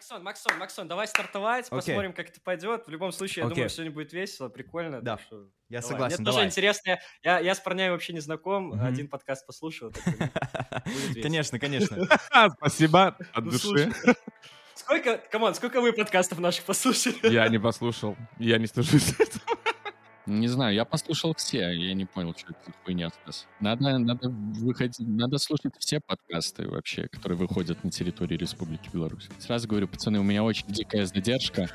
Максон, Максон, Максон, давай стартовать, Окей. посмотрим, как это пойдет. В любом случае, я Окей. думаю, сегодня будет весело, прикольно. Да. что Я давай. согласен, Мне тоже давай. интересно. Я, я с парнями вообще не знаком, Мгм. один подкаст послушал. Конечно, конечно. Спасибо от Ну, души. Сколько, come on, сколько вы подкастов наших послушали? Я не послушал. Я не стыжусь этого. Не знаю, я послушал все, я не понял, что это за хуйня сейчас. Надо, надо выходить, надо слушать все подкасты вообще, которые выходят на территории Республики Беларусь. Сразу говорю, пацаны, у меня очень дикая задержка.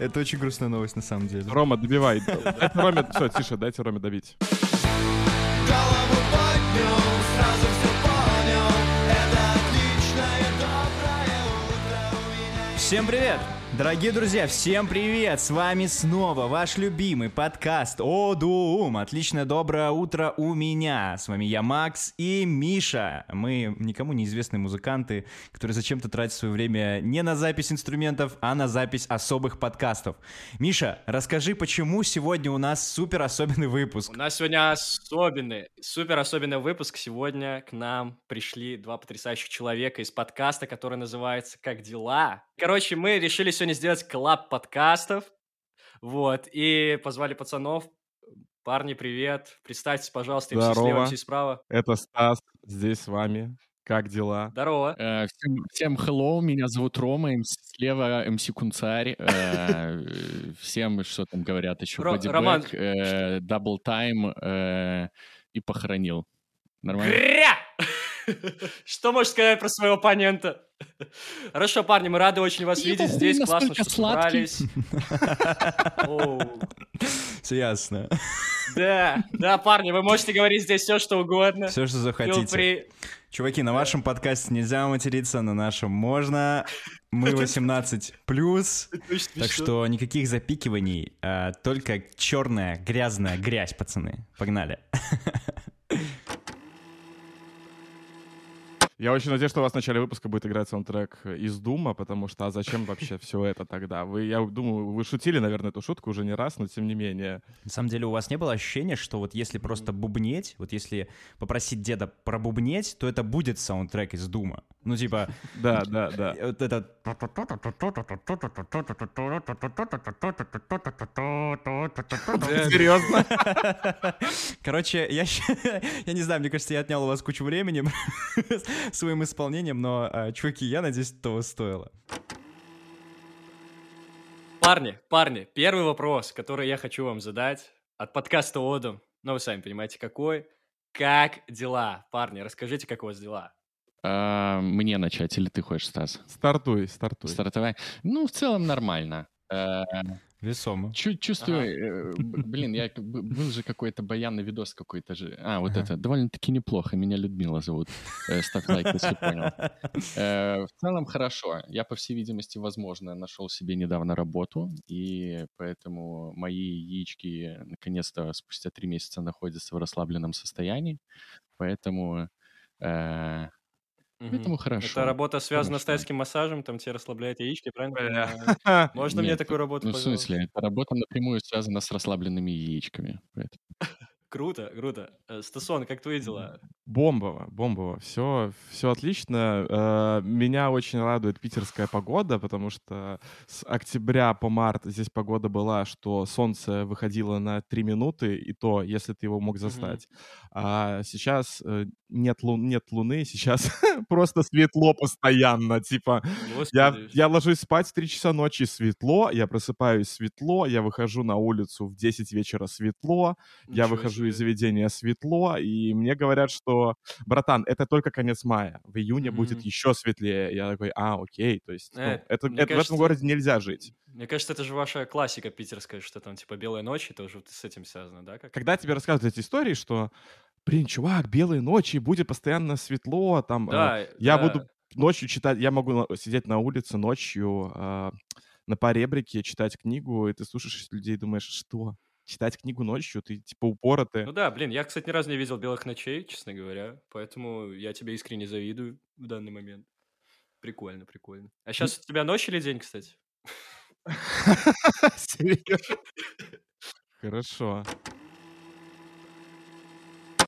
Это очень грустная новость на самом деле. Рома, добивай. Дайте Роме... Все, тише, дайте Роме добить. Голову поднял, сразу все понял Это отличное доброе утро у меня Всем привет! Дорогие друзья, всем привет! С вами снова ваш любимый подкаст Одум. Отличное доброе утро у меня. С вами я, Макс и Миша. Мы никому неизвестные музыканты, которые зачем-то тратят свое время не на запись инструментов, а на запись особых подкастов. Миша, расскажи, почему сегодня у нас супер особенный выпуск? У нас сегодня особенный, супер особенный выпуск. Сегодня к нам пришли два потрясающих человека из подкаста, который называется «Как дела?». Короче, мы решили сегодня сделать коллаб подкастов. Вот, и позвали пацанов. Парни, привет. Представьтесь, пожалуйста, им Здорово. слева, MC справа. Это Стас здесь с вами. Как дела? Здорово. Э, всем, всем hello, меня зовут Рома, МС слева МС Кунцарь. Э, всем, что там говорят еще, Ро- бодибэк, Роман. э, дабл тайм э, и похоронил. Нормально? Гря! Что можешь сказать про своего оппонента? Хорошо, парни, мы рады очень вас видеть здесь. Классно, что собрались. Все ясно. Да, да, парни, вы можете говорить здесь все, что угодно. Все, что захотите. Чуваки, на вашем подкасте нельзя материться, на нашем можно. Мы 18 плюс. Так что никаких запикиваний, а, только черная грязная грязь, пацаны. Погнали. Я очень надеюсь, что у вас в начале выпуска будет играть саундтрек из Дума, потому что а зачем вообще все это тогда? Вы, я думаю, вы шутили, наверное, эту шутку уже не раз, но тем не менее. На самом деле у вас не было ощущения, что вот если просто бубнеть, вот если попросить деда пробубнеть, то это будет саундтрек из Дума. Ну типа, Да, да, да. вот это... Серьезно? Короче, я, я не знаю, мне кажется, я отнял у вас кучу времени своим исполнением, но, а, чуваки, я надеюсь, того стоило. Парни, парни, первый вопрос, который я хочу вам задать от подкаста Одом. Ну, вы сами понимаете, какой. Как дела? Парни, расскажите, как у вас дела? А, Мне начать или ты хочешь, Стас? Стартуй, стартуй. Стартовай. Ну, в целом нормально. Э, Весомо. Чу- чувствую, э, б- блин, я был же какой-то баянный видос какой-то же. А, вот это, довольно-таки неплохо. Меня Людмила зовут. Э, Ставь лайк, если понял. Э, В целом хорошо. Я, по всей видимости, возможно, нашел себе недавно работу, и поэтому мои яички наконец-то спустя три месяца находятся в расслабленном состоянии. Поэтому, э, поэтому хорошо. Эта работа связана с Хорошо. тайским массажем, там тебе расслабляют яички, правильно? Бля. понимаю? Можно мне Нет, такую работу, Ну, в смысле, эта работа напрямую связана с расслабленными яичками. Круто, круто. Э, Стасон, как твои дела? Бомбово, бомбово. Все, все отлично. Э, Меня очень радует питерская погода, потому что с октября по март здесь погода была, что солнце выходило на 3 минуты, и то, если ты его мог застать. А сейчас э, нет, лун, нет луны, сейчас просто светло постоянно. Типа, я, Господи. я ложусь спать в 3 часа ночи, светло, я просыпаюсь светло, я выхожу на улицу в 10 вечера светло, я Ничего выхожу себе. из заведения светло, и мне говорят, что, братан, это только конец мая, в июне будет Мгм. еще светлее. Я такой, а, окей, то есть ну, Э, это, мне это в кажется- этом городе нельзя жить. Мне кажется, это же ваша классика питерская, что там типа белая ночь, это уже с этим связано, да? Как? Когда тебе рассказывают эти истории, что, блин, чувак, белые ночи, будет постоянно светло, там, э, Да, я да. буду ночью читать, я могу сидеть на улице ночью а, на поребрике, читать книгу, и ты слушаешь людей и думаешь, что? Читать книгу ночью? Ты типа упоротый. Ну да, блин, я, кстати, ни разу не видел белых ночей, честно говоря, поэтому я тебе искренне завидую в данный момент. Прикольно, прикольно. А сейчас у тебя ночь или день, кстати? Серьезно? Хорошо.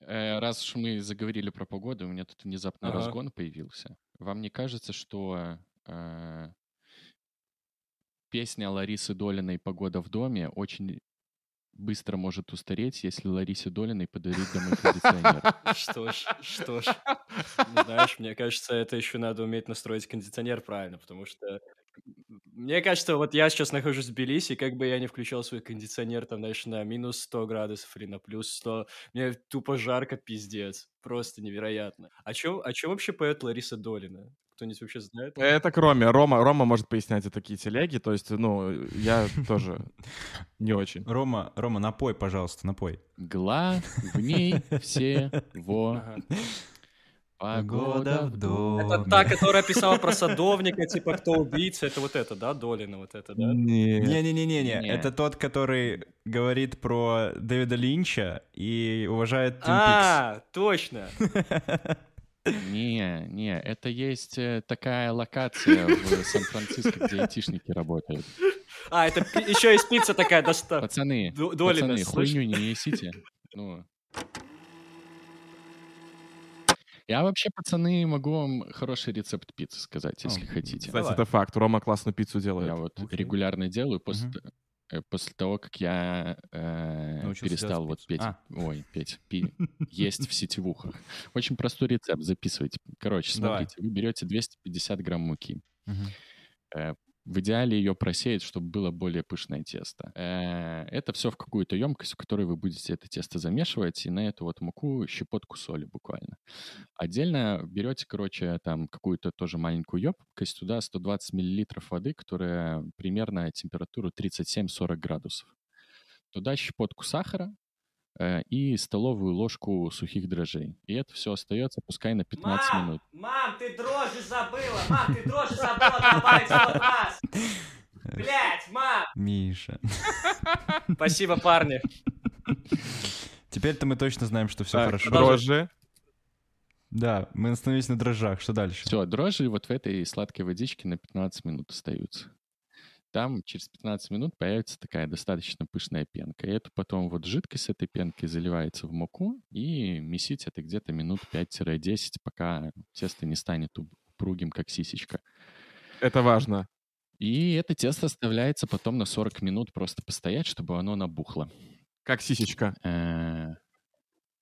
Э, Раз уж мы заговорили про погоду, у меня тут внезапно Ага. разгон появился. Вам не кажется, что э, песня Ларисы Долиной «Погода в доме» очень быстро может устареть, если Ларисе Долиной подарить домой кондиционер. Что ж, что ж. Ну, знаешь, мне кажется, это еще надо уметь настроить кондиционер правильно, потому что мне кажется, вот я сейчас нахожусь в Тбилиси, как бы я не включал свой кондиционер, там, знаешь, на минус 100 градусов или на плюс 100, мне тупо жарко, пиздец. Просто невероятно. О чем, о чем вообще поет Лариса Долина? Кто-нибудь вообще знает? Это кроме. Рома, Рома может пояснять это такие телеги, то есть, ну, я тоже не очень. Рома, Рома, напой, пожалуйста, напой. Главней всего погода в доме. Это та, которая писала про садовника, типа, кто убийца, это вот это, да, Долина, вот это, да? Не. Не-не-не-не, Не. это тот, который говорит про Дэвида Линча и уважает Твин А, точно. Не, не, это есть э, такая локация в Сан-Франциско, где айтишники работают. А, это еще и спица такая доста. Пацаны, Ду- Долина, пацаны, слышь? хуйню не несите. Ну. Я вообще, пацаны, могу вам хороший рецепт пиццы сказать, если хотите. Кстати, это факт. Рома классную пиццу делает. Я вот регулярно делаю после, после того, как я э, перестал вот петь, А. ой, петь, пи- есть в сетевухах. Очень простой рецепт, записывайте. Короче, Давай. смотрите, вы берете 250 грамм муки. Мгм. Э, В идеале ее просеять, чтобы было более пышное тесто. Э, Это все в какую-то емкость, в которой вы будете это тесто замешивать, и на эту вот муку щепотку соли буквально. Отдельно берете, короче, там какую-то тоже маленькую емкость, туда 120 миллилитров воды, которая примерно температуру 37-40 градусов. Туда щепотку сахара и столовую ложку сухих дрожжей. И это все остается, пускай на 15 минут. мам, ты дрожжи забыла, мам, ты дрожжи забыла добавить в раз. Блять, мам. Миша. Спасибо, парни. Теперь-то мы точно знаем, что все Так, хорошо. Дрожжи. Да, мы остановились на дрожжах. Что дальше? Все, дрожжи вот в этой сладкой водичке на 15 минут остаются. Там через 15 минут появится такая достаточно пышная пенка. И эту потом вот жидкость этой пенки заливается в муку и месить это где-то минут 5-10, пока тесто не станет уп- упругим, как сисечка. Это важно. И это тесто оставляется потом на 40 минут просто постоять, чтобы оно набухло. Как сисечка. Э,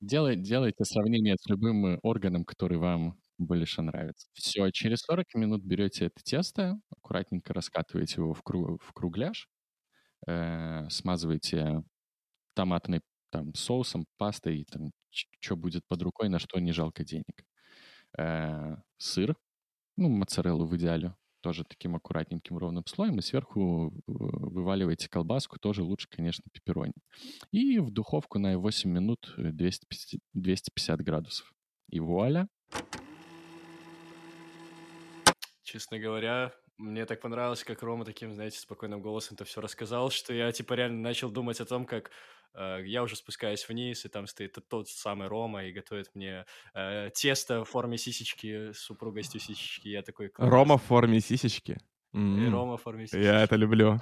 делай- Делайте сравнение с любым э, органом, который вам больше нравится. Все, через 40 минут берете это тесто, аккуратненько раскатываете его в, кру- в кругляш, э, смазываете томатной там, соусом, пастой, там, что будет под рукой, на что не жалко денег. Э, сыр, ну, моцареллу в идеале, тоже таким аккуратненьким ровным слоем, и сверху э, вываливаете колбаску, тоже лучше, конечно, пепперони. И в духовку на 8 минут э, 250, 250 градусов. И вуаля. Честно говоря, мне так понравилось, как Рома таким, знаете, спокойным голосом это все рассказал, что я, типа, реально начал думать о том, как э, я уже спускаюсь вниз, и там стоит тот- самый Рома и готовит мне э, тесто в форме сисечки с упругостью сисечки. Я такой... «Класс». Рома в форме сисечки. И М. Рома в форме сисечки. Я это люблю.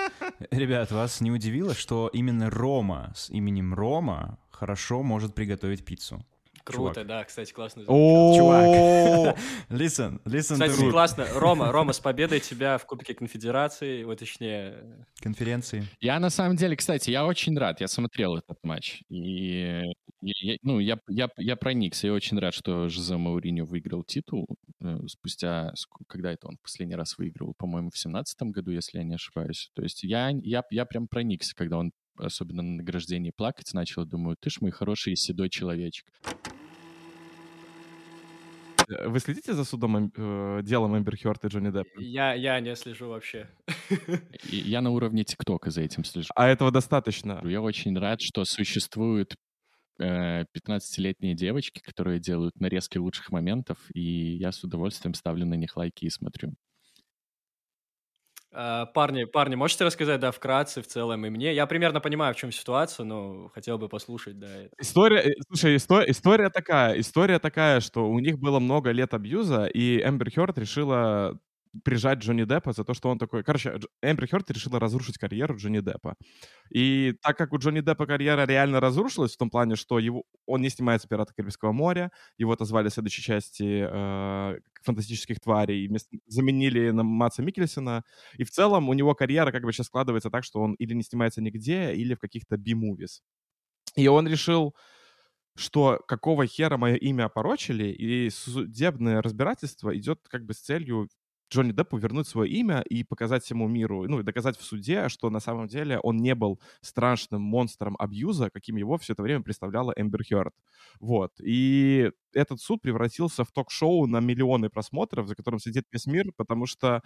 Ребят, вас не удивило, что именно Рома с именем Рома хорошо может приготовить пиццу? Круто, чувак. да, кстати, классно. О, Listen, listen Кстати, классно. Рома, Рома, с победой тебя в Кубке Конфедерации, вот точнее, конференции. Я на самом деле, кстати, я очень рад. Я смотрел этот матч. И, и я- ну, я, я, я проникся. Я очень рад, что Жозе Мауриньо выиграл титул э, спустя... Когда это он в последний раз выиграл? По-моему, в семнадцатом году, если я не ошибаюсь. То есть я, я, я прям проникся, когда он особенно на награждении плакать начал. Думаю, ты ж мой хороший седой человечек. Вы следите за судом, э, делом Эмбер Хёрд и Джонни Деппа? я, я не слежу вообще. Я на уровне ТикТока за этим слежу. А этого достаточно. Я очень рад, что существуют э, 15-летние девочки, которые делают нарезки лучших моментов, и я с удовольствием ставлю на них лайки и смотрю. А, Парни, парни, можете рассказать, да, вкратце, в целом, и мне? Я примерно понимаю, в чем ситуация, но хотел бы послушать, да. это. История, э, слушай, исто- история такая, история такая, что у них было много лет абьюза, и Эмбер Хёрд решила прижать Джонни Деппа за то, что он такой... Короче, Эмбер Хёрд решила разрушить карьеру Джонни Деппа. И так как у Джонни Деппа карьера реально разрушилась в том плане, что его, он не снимается «Пираты Карибского моря», его отозвали в следующей части э, «Фантастических тварей», вместо- заменили на Матса Микельсона, и в целом у него карьера как бы сейчас складывается так, что он или не снимается нигде, или в каких-то би-мувис. И он решил, что какого хера мое имя опорочили, и судебное разбирательство идет как бы с целью Джонни Деппу вернуть свое имя и показать всему миру, ну, и доказать в суде, что на самом деле он не был страшным монстром абьюза, каким его все это время представляла Эмбер Хёрд. Вот. И этот суд превратился в ток-шоу на миллионы просмотров, за которым сидит весь мир, потому что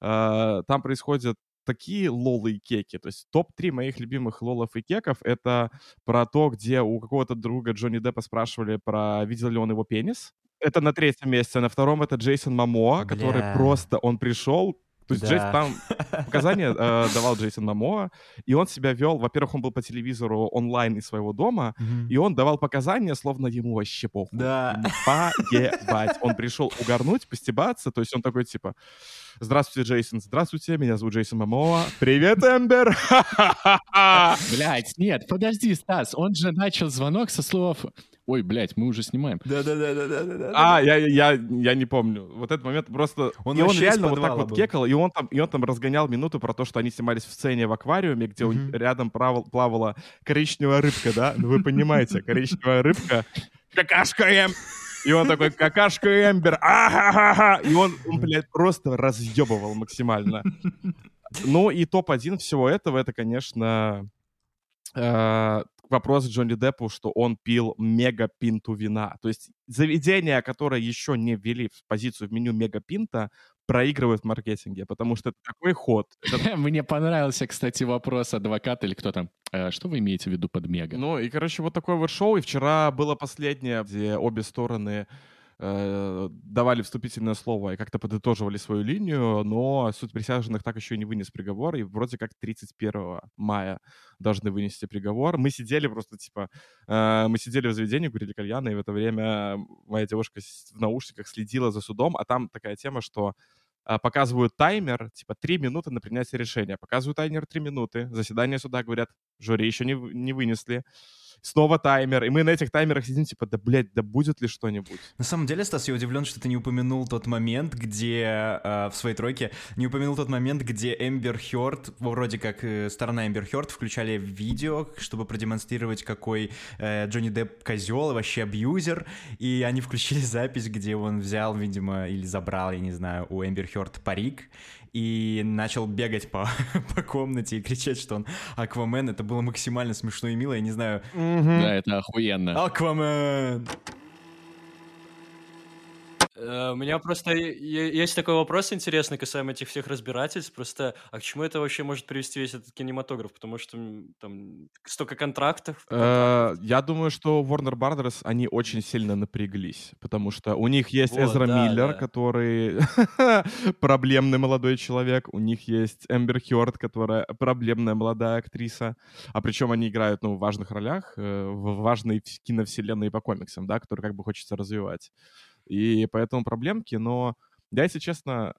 э, там происходят такие лолы и кеки. То есть топ-3 моих любимых лолов и кеков — это про то, где у какого-то друга Джонни Деппа спрашивали про видел ли он его пенис. Это на третьем месте. На втором это Джейсон Мамоа, который просто, он пришел, то есть Да. Джейсон, там показания э, давал Джейсон Мамоа, и он себя вел, во-первых, он был по телевизору онлайн из своего дома, и он давал показания, словно ему вообще похуй. Да. Поебать. Он пришел угорнуть, постебаться, то есть он такой, типа, здравствуйте, Джейсон, здравствуйте, меня зовут Джейсон Мамоа, привет, Эмбер! Ха-ха-ха!» Блять, нет, подожди, Стас, он же начал звонок со слов «Ой, блядь, мы уже снимаем». Да-да-да-да-да. А, я, я, я не помню. Вот этот момент просто... Он и он реально вот так подвала вот был. кекал, и он, там, и он там разгонял минуту про то, что они снимались в сцене в аквариуме, где Мгм. рядом плавал- плавала коричневая рыбка, да? Ну вы понимаете, коричневая рыбка. Какашка Эм! И он такой, какашка Эмбер, а И он, он, блядь, просто разъебывал максимально. Ну и топ-1 всего этого, это, конечно, э, вопрос Джонни Деппу, что он пил мега пинту вина. То есть заведения, которые еще не ввели в позицию в меню мега пинта, проигрывают в маркетинге, потому что это такой ход. Это- Мне понравился, кстати, вопрос адвоката или кто там. Э, Что вы имеете в виду под мега? Ну и, короче, вот такое вот шоу. И вчера было последнее, где обе стороны э, давали вступительное слово и как-то подытоживали свою линию, но суд присяжных так еще и не вынес приговор, и вроде как 31 мая должны вынести приговор. Мы сидели просто, типа, э, мы сидели в заведении, курили кальяны, и в это время моя девушка в наушниках следила за судом, а там такая тема, что а, показывают таймер, типа, 3 минуты на принятие решения. Показывают таймер 3 минуты. Заседание суда говорят, жюри еще не, не вынесли. Снова таймер. И мы на этих таймерах сидим, типа, да, блядь, да будет ли что-нибудь? На самом деле, Стас, я удивлен, что ты не упомянул тот момент, где э, в своей тройке не упомянул тот момент, где Эмбер Хёрд, вроде как э, сторона Эмбер Хёрд, включали видео, чтобы продемонстрировать, какой э, Джонни Депп козел и вообще абьюзер, и они включили запись, где он взял, видимо, или забрал, я не знаю, у Эмбер Хёрд парик, и начал бегать по, по комнате и кричать, что он Аквамен. Это было максимально смешно и мило, я не знаю. Да, это охуенно. Аквамен! Э, У меня просто есть такой вопрос интересный касаемо этих всех разбирательств. Просто, а к чему это вообще может привести весь этот кинематограф? Потому что там столько контрактов. Э, Я думаю, что Warner Brothers, они очень сильно напряглись, потому что у них есть Эзра Миллер, который проблемный молодой человек, у них есть Эмбер Хёрд, которая проблемная молодая актриса, а причем они играют, ну, в важных ролях, э, в важной киновселенной по комиксам, да, которую как бы хочется развивать. И поэтому проблемки, но я, если честно,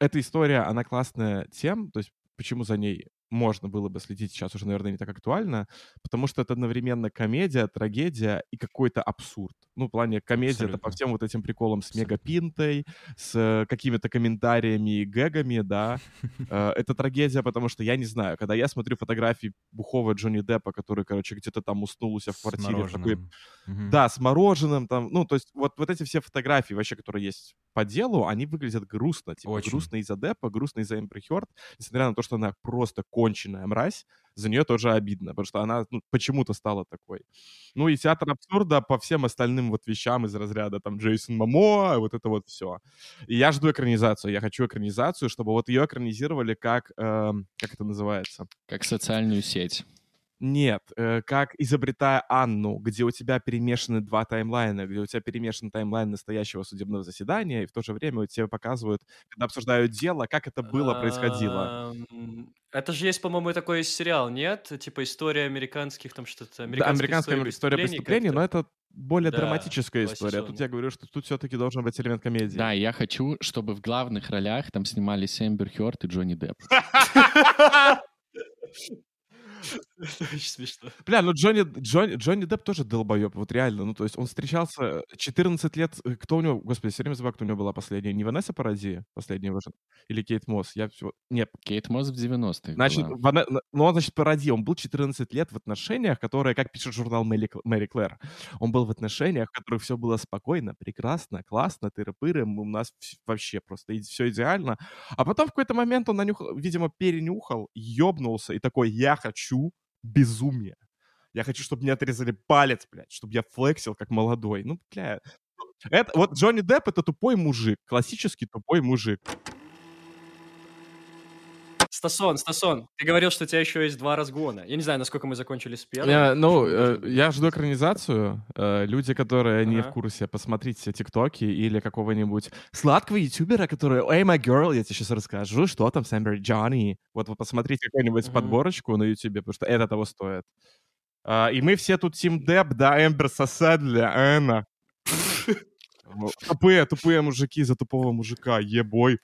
эта история, она классная тем, то есть почему за ней можно было бы следить сейчас уже, наверное, не так актуально, потому что это одновременно комедия, трагедия и какой-то абсурд. Ну, в плане комедия это по всем вот этим приколам с Абсолютно. мегапинтой, с какими-то комментариями и гэгами, да. Э, Это трагедия, потому что я не знаю, когда я смотрю фотографии бухого Джонни Деппа, который, короче, где-то там уснул у себя в квартире, в такой Мгм. да, с мороженым там, ну, то есть вот, вот эти все фотографии вообще, которые есть по делу, они выглядят грустно, типа Очень. грустно из-за Деппа, грустно из-за Эмбер Хёрд, несмотря на то, что она просто конченая мразь, за нее тоже обидно, потому что она ну, почему-то стала такой. Ну и театр абсурда по всем остальным вот вещам из разряда там Джейсон Мамо, вот это вот все. И я жду экранизацию, я хочу экранизацию, чтобы вот ее экранизировали как, эм, как это называется? Как социальную сеть. Нет, э, как изобретая Анну, где у тебя перемешаны два таймлайна, где у тебя перемешан таймлайн настоящего судебного заседания, и в то же время у тебя показывают, когда обсуждают дело, как это было, происходило. Ам, Это же есть, по-моему, такой сериал, нет? Типа история американских, там что-то... Да, Американская американская история преступлений, но это более Да, драматическая история. Тут я говорю, что тут все-таки должен быть элемент комедии. Да, я хочу, чтобы в главных ролях там снимались Эмбер Хёрд и Джонни Депп. Очень смешно. Бля, ну Джонни, Джонни, Джонни Депп тоже долбоеб, вот реально. Ну, то есть он встречался 14 лет... э, Кто у него... Господи, все время забываю, кто у него была последняя. Не Ванесса Паради, последняя уже? Или Кейт Мосс? Я всё- Нет, Кейт Мосс в 90-х Значит. Ване- ну он, значит, пародия. Он был 14 лет в отношениях, которые, как пишет журнал Мэри, Мэри Клэр, он был в отношениях, в которых все было спокойно, прекрасно, классно, тыры-пыры, у нас вообще просто все идеально. А потом в какой-то момент он, нанюхал, видимо, перенюхал, ёбнулся и такой, я хочу безумие. Я хочу, чтобы мне отрезали палец, блядь, чтобы я флексил как молодой. Ну, бля. Это, вот Джонни Депп — это тупой мужик, классический тупой мужик. Стасон, Стасон, ты говорил, что у тебя еще есть два разгона. Я не знаю, насколько мы закончили с первым. Я, ну, э, я жду экранизацию. Э, люди, которые не в Ага. курсе, посмотрите тиктоки или какого-нибудь сладкого ютубера, который «Эй, my girl», я тебе сейчас расскажу, что там с Эмбер Джонни. Вот вы посмотрите какую-нибудь Мгм. подборочку на ютубе, потому что это того стоит. А, и мы все тут Тим Депп, да, Эмбер Сосадля, Энна. Тупые, тупые мужики за тупого мужика, ебой.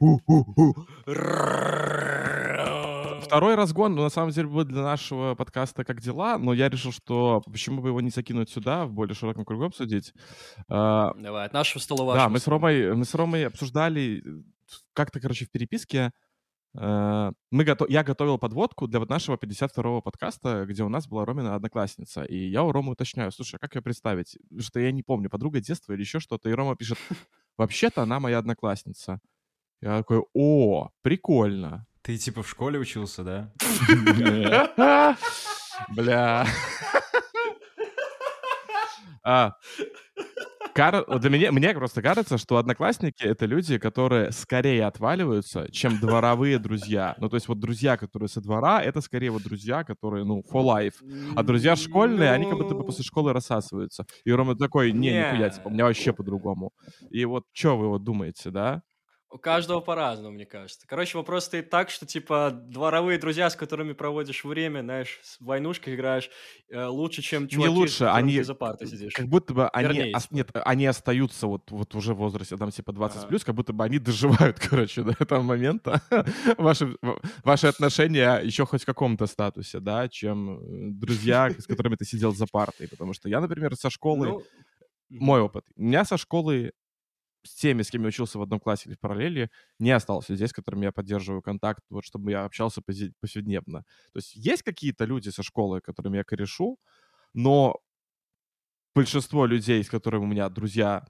Второй разгон, ну, на самом деле, будет для нашего подкаста «Как дела?», но я решил, что почему бы его не закинуть сюда, в более широком кругу обсудить. А, Давай, от нашего стола да, мы с. Ромой, мы с Ромой обсуждали э, как-то, короче, в переписке. э, Мы гото- я готовил подводку для вот нашего 52-го подкаста, где у нас была Ромина одноклассница. И я у Ромы уточняю, слушай, а как ее представить? Что я не помню, подруга детства или еще что-то. И Рома пишет, вообще-то она моя одноклассница. Я такой, о, прикольно. Ты типа в школе учился, да? Бля. А, кар- для меня, мне просто кажется, что одноклассники — это люди, которые скорее отваливаются, чем дворовые друзья. Ну, то есть вот друзья, которые со двора, это скорее вот друзья, которые, ну, for life. А друзья школьные, они как будто бы после школы рассасываются. И Рома такой, не, нихуя, типа, у меня вообще по-другому. И вот что вы вот думаете, да? У каждого по-разному, мне кажется. Короче, вопрос стоит так, что, типа, дворовые друзья, с которыми проводишь время, знаешь, в войнушках играешь, э, лучше, чем чуваки, с лучше, они за партой сидишь. Как будто бы они, Вернее, ос- нет, они остаются вот, вот уже в возрасте, там, типа, 20 Ага. плюс, как будто бы они доживают, короче, до этого момента. Ваши, ваши отношения еще хоть в каком-то статусе, да, чем э, друзья, с которыми ты сидел за партой. Потому что я, например, со школы, Ну, мой опыт, у меня со школы с теми, с кем я учился в одном классе или в параллели, не осталось людей, с которыми я поддерживаю контакт, вот чтобы я общался повседневно. То есть есть какие-то люди со школы, которыми я корешу, но большинство людей, с которыми у меня друзья,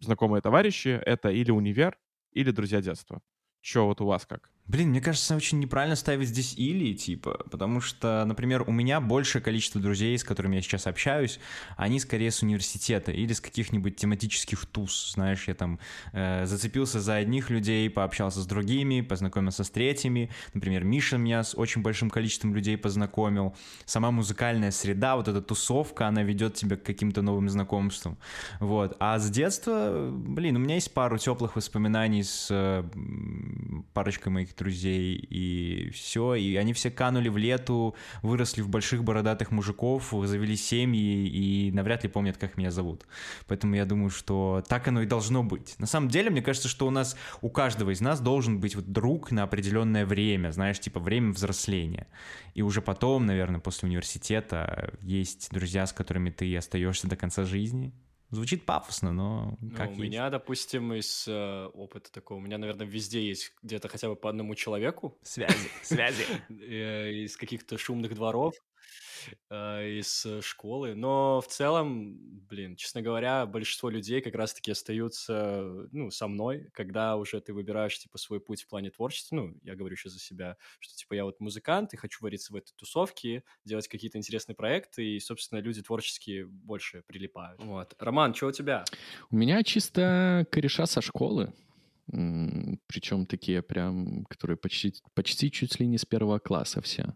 знакомые товарищи, это или универ, или друзья детства. Че вот у вас как? Блин, мне кажется, очень неправильно ставить здесь или, типа, потому что, например, у меня большее количество друзей, с которыми я сейчас общаюсь, они скорее с университета или с каких-нибудь тематических туз, знаешь, я там э, зацепился за одних людей, пообщался с другими, познакомился с третьими, например, Миша меня с очень большим количеством людей познакомил, сама музыкальная среда, вот эта тусовка, она ведет тебя к каким-то новым знакомствам, вот, а с детства, блин, у меня есть пару теплых воспоминаний с э, парочкой моих друзей, и все, и они все канули в лету, выросли в больших бородатых мужиков, завели семьи, и навряд ли помнят, как меня зовут. Поэтому я думаю, что так оно и должно быть. На самом деле, мне кажется, что у нас, у каждого из нас должен быть вот друг на определенное время, знаешь, типа время взросления. И уже потом, наверное, после университета есть друзья, с которыми ты остаешься до конца жизни. Звучит пафосно, но Ну, как у есть. меня, допустим, из э, опыта такого, у меня, наверное, везде есть где-то хотя бы по одному человеку Связи, связи. э, из каких-то шумных дворов, э, из э, школы. Но в целом, блин, честно говоря, большинство людей как раз-таки остаются, ну, со мной, когда уже ты выбираешь, типа, свой путь в плане творчества. Ну, я говорю сейчас за себя, что, типа, я вот музыкант и хочу вариться в этой тусовке, делать какие-то интересные проекты, и, собственно, люди творческие больше прилипают. Вот. Роман, что у тебя? У меня чисто кореша со школы. Причем такие прям, которые почти, почти чуть ли не с первого класса все.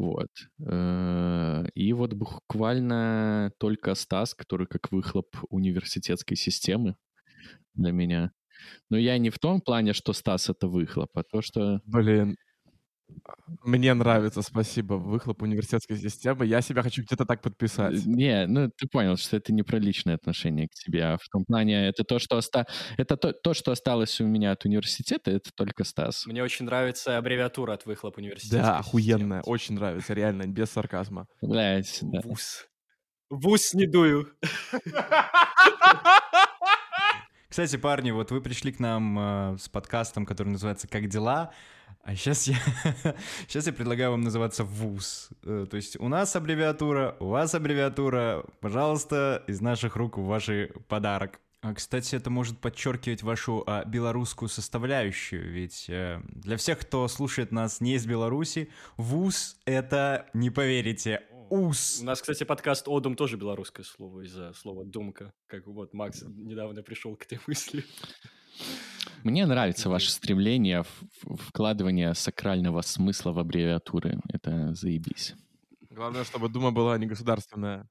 Вот. Э, И вот буквально только Стас, который как выхлоп университетской системы для меня. Но я не в том плане, что Стас — это выхлоп, а то, что... Блин, Мне нравится, спасибо, выхлоп университетской системы. Я себя хочу где-то так подписать. Не, ну ты понял, что это не про личное отношение к тебе, а в том плане это то, что оста... это то, то, что осталось у меня от университета, это только Стас. Мне очень нравится аббревиатура от выхлоп университета. Да, охуенная, очень нравится, реально, без сарказма. Блять, да. Вуз. Вуз не дую. Кстати, парни, вот вы пришли к нам э, с подкастом, который называется «Как дела?», а сейчас я, сейчас я предлагаю вам называться ВУЗ. Э, То есть у нас аббревиатура, у вас аббревиатура. Пожалуйста, из наших рук в ваши подарок. А, Кстати, это может подчеркивать вашу а, белорусскую составляющую, ведь э, для всех, кто слушает нас не из Беларуси, ВУЗ — это, не поверите, УС. У нас, кстати, подкаст «Одум» тоже белорусское слово из-за слова «думка». Как вот Макс недавно пришел к этой мысли. Мне нравится ваше стремление в в вкладывание сакрального смысла в аббревиатуры. Это заебись. Главное, чтобы Дума была не государственная.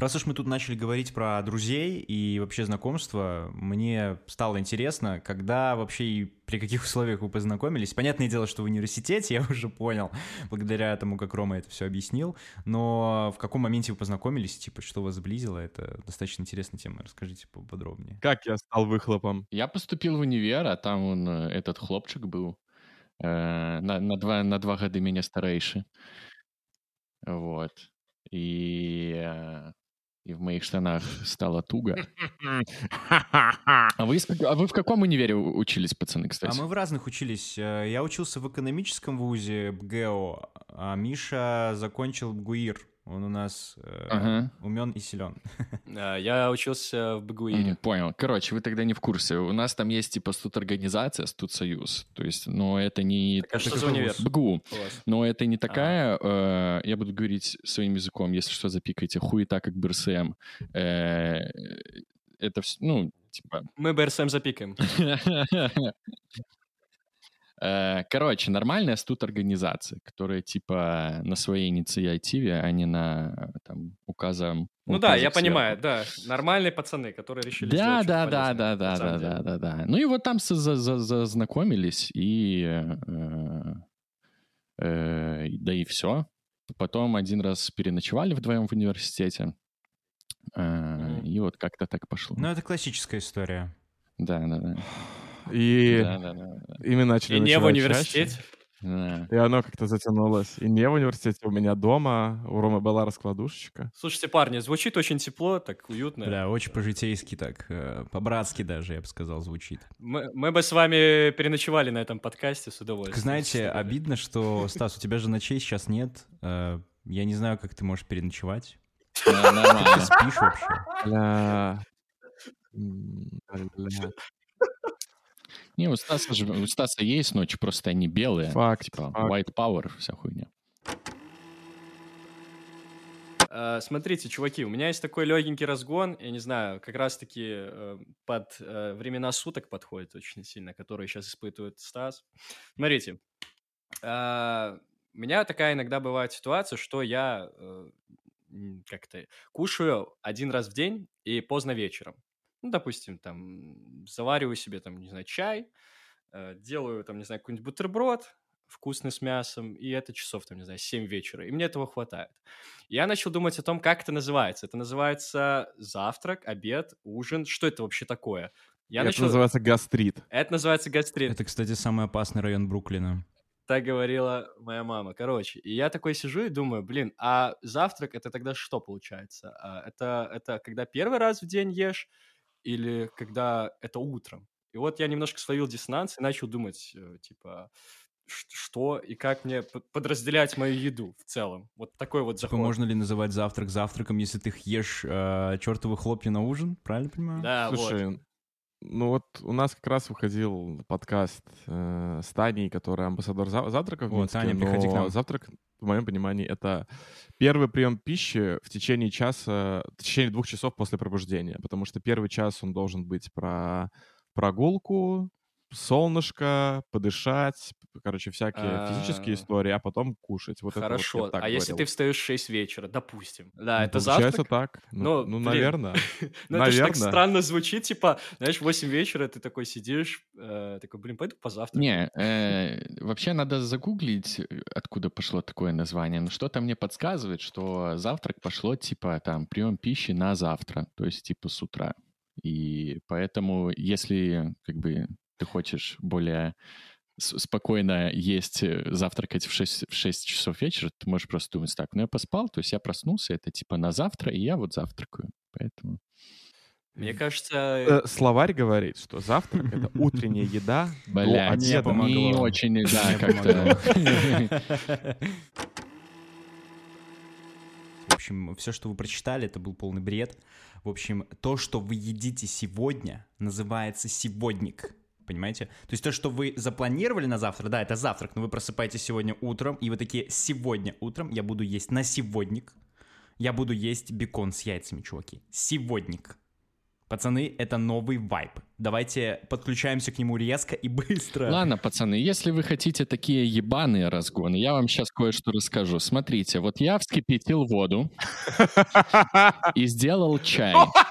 Раз уж мы тут начали говорить про друзей и вообще знакомства, мне стало интересно, когда вообще и при каких условиях вы познакомились. Понятное дело, что в университете, я уже понял, благодаря тому, как Рома это все объяснил, но в каком моменте вы познакомились, типа, что вас сблизило, это достаточно интересная тема. Расскажите поподробнее. Как я стал выхлопом? Я поступил в универ, а там он, э, этот хлопчик был э, на, на, два, на два года меня старейший. Вот. И, э, и в моих штанах стало туго. А вы, а вы в каком универе учились, пацаны, А кстати? мы в разных учились. Э, Я учился в экономическом вузе БГЭО, а Миша закончил БГУИР. Он у нас э, Ага. умен и силен. А, Я учился в Багуире. Понял. Короче, вы тогда не в курсе. У нас там есть типа студорганизация, студсоюз. То есть, но это не... Так а что за универ? БГУ. Но это не такая, э, я буду говорить своим языком, если что, запикайте, хуета как БРСМ. Э, это все, ну, типа... Мы БРСМ запикаем. Э, Короче, нормальная студ-организация, которая типа на своей инициативе, а не на там указом... Ну да, я указах понимаю, сверху. да. Нормальные пацаны, которые решили Да, сделать да, что-то да, полезное, да, да, да, да, да, да. Ну и вот там зазнакомились, и э, э, да и все. Потом один раз переночевали вдвоем в университете. э, Мгм. И вот как-то так пошло. Ну, это классическая история. Да, да, да. И, Да, да, да, да. и мы начали И не в университете. чаще. Да. И оно как-то затянулось. И не в университете, у меня дома. У Ромы была раскладушечка. Слушайте, парни, звучит очень тепло, так уютно. Бля, очень по-житейски так, э, по-братски даже, я бы сказал, звучит. Мы, мы бы с вами переночевали на этом подкасте с удовольствием. Знаете, обидно, что, Стас, у тебя же ночей сейчас нет. Э, Я не знаю, как ты можешь переночевать. Да, Ты Нормально. спишь вообще? Не, у Стаса, же- у Стаса есть ночи, просто они белые. Факт, Типа факт. white power, вся хуйня. А, Смотрите, чуваки, у меня есть такой легенький разгон, я не знаю, как раз-таки э, под э, времена суток подходит очень сильно, которые сейчас испытывает Стас. Смотрите, у меня такая иногда бывает ситуация, что я э, как-то кушаю один раз в день и поздно вечером. Ну, допустим, там завариваю себе, там, не знаю, чай, э, делаю, там, не знаю, какой-нибудь бутерброд вкусный с мясом, и это часов, там, не знаю, 7 вечера, и мне этого хватает. Я начал думать о том, как это называется. Это называется завтрак, обед, ужин. Что это вообще такое? Я Это начал... называется гастрит. Это называется гастрит. Это, кстати, самый опасный район Бруклина. Так говорила моя мама. Короче, и я такой сижу и думаю, блин, а завтрак это тогда что получается? А Это, это когда первый раз в день ешь или когда это утром? И вот я немножко словил диссонанс и начал думать, э, типа, что и как мне подразделять мою еду в целом. Вот такой вот Типа, заход. можно ли называть завтрак завтраком, если ты ешь э, чертовы хлопья на ужин? Правильно понимаю? Да, вот. Ну вот у нас как раз выходил подкаст э, с Таней, которая амбассадор за- завтраков в О, Минске, Таня, приходи к нам. завтрак, в моем понимании, это первый прием пищи в течение часа, в течение двух часов после пробуждения, потому что первый час он должен быть про прогулку, солнышко, подышать, короче, всякие А. физические истории, а потом кушать. Вот это Хорошо. а если ты встаешь в 6 вечера, допустим. Да, Ну, это получается завтрак? так. Ну, Ну, ну, блин. наверное. Ну, это же так странно звучит, типа, знаешь, в 8 вечера ты такой сидишь, э, такой, блин, пойду позавтракаю. Не, э, вообще надо загуглить, э, откуда пошло такое название. Но что-то мне подсказывает, что завтрак пошло типа там прием пищи на завтра, то есть типа с утра. И поэтому, если как бы ты хочешь более спокойно есть, э, завтракать в 6, в 6 часов вечера, ты можешь просто думать так, ну я поспал, то есть я проснулся, это типа на завтра, и я вот завтракаю. Поэтому... Мне кажется, Э, Словарь говорит, что завтрак — это утренняя еда до Блядь, не помогло. не очень, да, Не как-то... В общем, все, что вы прочитали, это был полный бред. В общем, то, что вы едите сегодня, называется сегодник. Понимаете? То есть то, что вы запланировали на завтра, да, это завтрак, но вы просыпаетесь сегодня утром, и вы такие, сегодня утром я буду есть на сегодник, я буду есть бекон с яйцами, чуваки. Сегодник. Пацаны, это новый вайб. Давайте подключаемся к нему резко и быстро. Ладно, пацаны, если вы хотите такие ебаные разгоны, я вам сейчас кое-что расскажу. Смотрите, вот я вскипятил воду и сделал чай.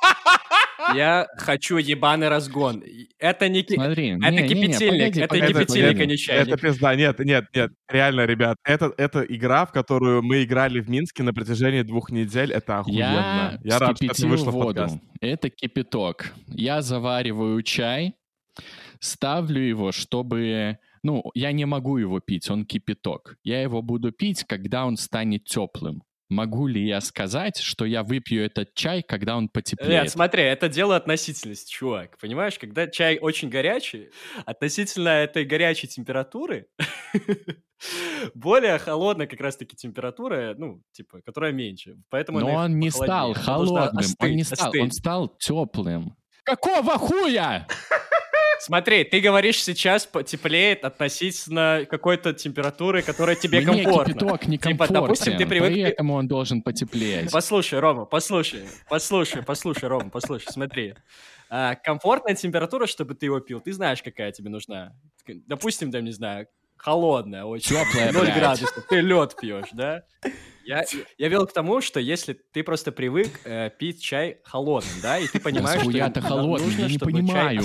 я хочу ебаный разгон. Это не... Смотри, Это не, не, не, кипятильник, погоди, это погоди, кипятильник, погоди. а не чайник. Это пизда. Нет, нет, нет. Реально, ребят, это, это игра, в которую мы играли в Минске на протяжении двух недель. Это охуенно. Я, рад, что это вскипятил вышло в воду. подкаст. Это кипяток. Я завариваю чай, ставлю его, чтобы... Ну, я не могу его пить, он кипяток. Я его буду пить, когда он станет теплым. Могу ли я сказать, что я выпью этот чай, когда он потеплеет? Нет, смотри, это дело относительности, чувак. Понимаешь, когда чай очень горячий, относительно этой горячей температуры, более холодная как раз-таки температура, ну, типа, которая меньше. Поэтому Но он не стал холодным, он не стал, он стал теплым. Какого хуя? Смотри, ты говоришь сейчас потеплеет относительно какой-то температуры, которая тебе Мне комфортна. кипяток Типа, некомфортен, допустим, ты привык... поэтому он должен потеплеть. Послушай, Рома, послушай, послушай, послушай, Рома, послушай, смотри. А, комфортная температура, чтобы ты его пил, ты знаешь, какая тебе нужна. Допустим, там, не знаю, холодная очень. Теплая, 0 блядь. градусов, ты лед пьешь, да? Я, я вел к тому, что если ты просто привык э, пить чай холодным, да, и ты понимаешь, что холодным? нужно, Я не чтобы понимаю.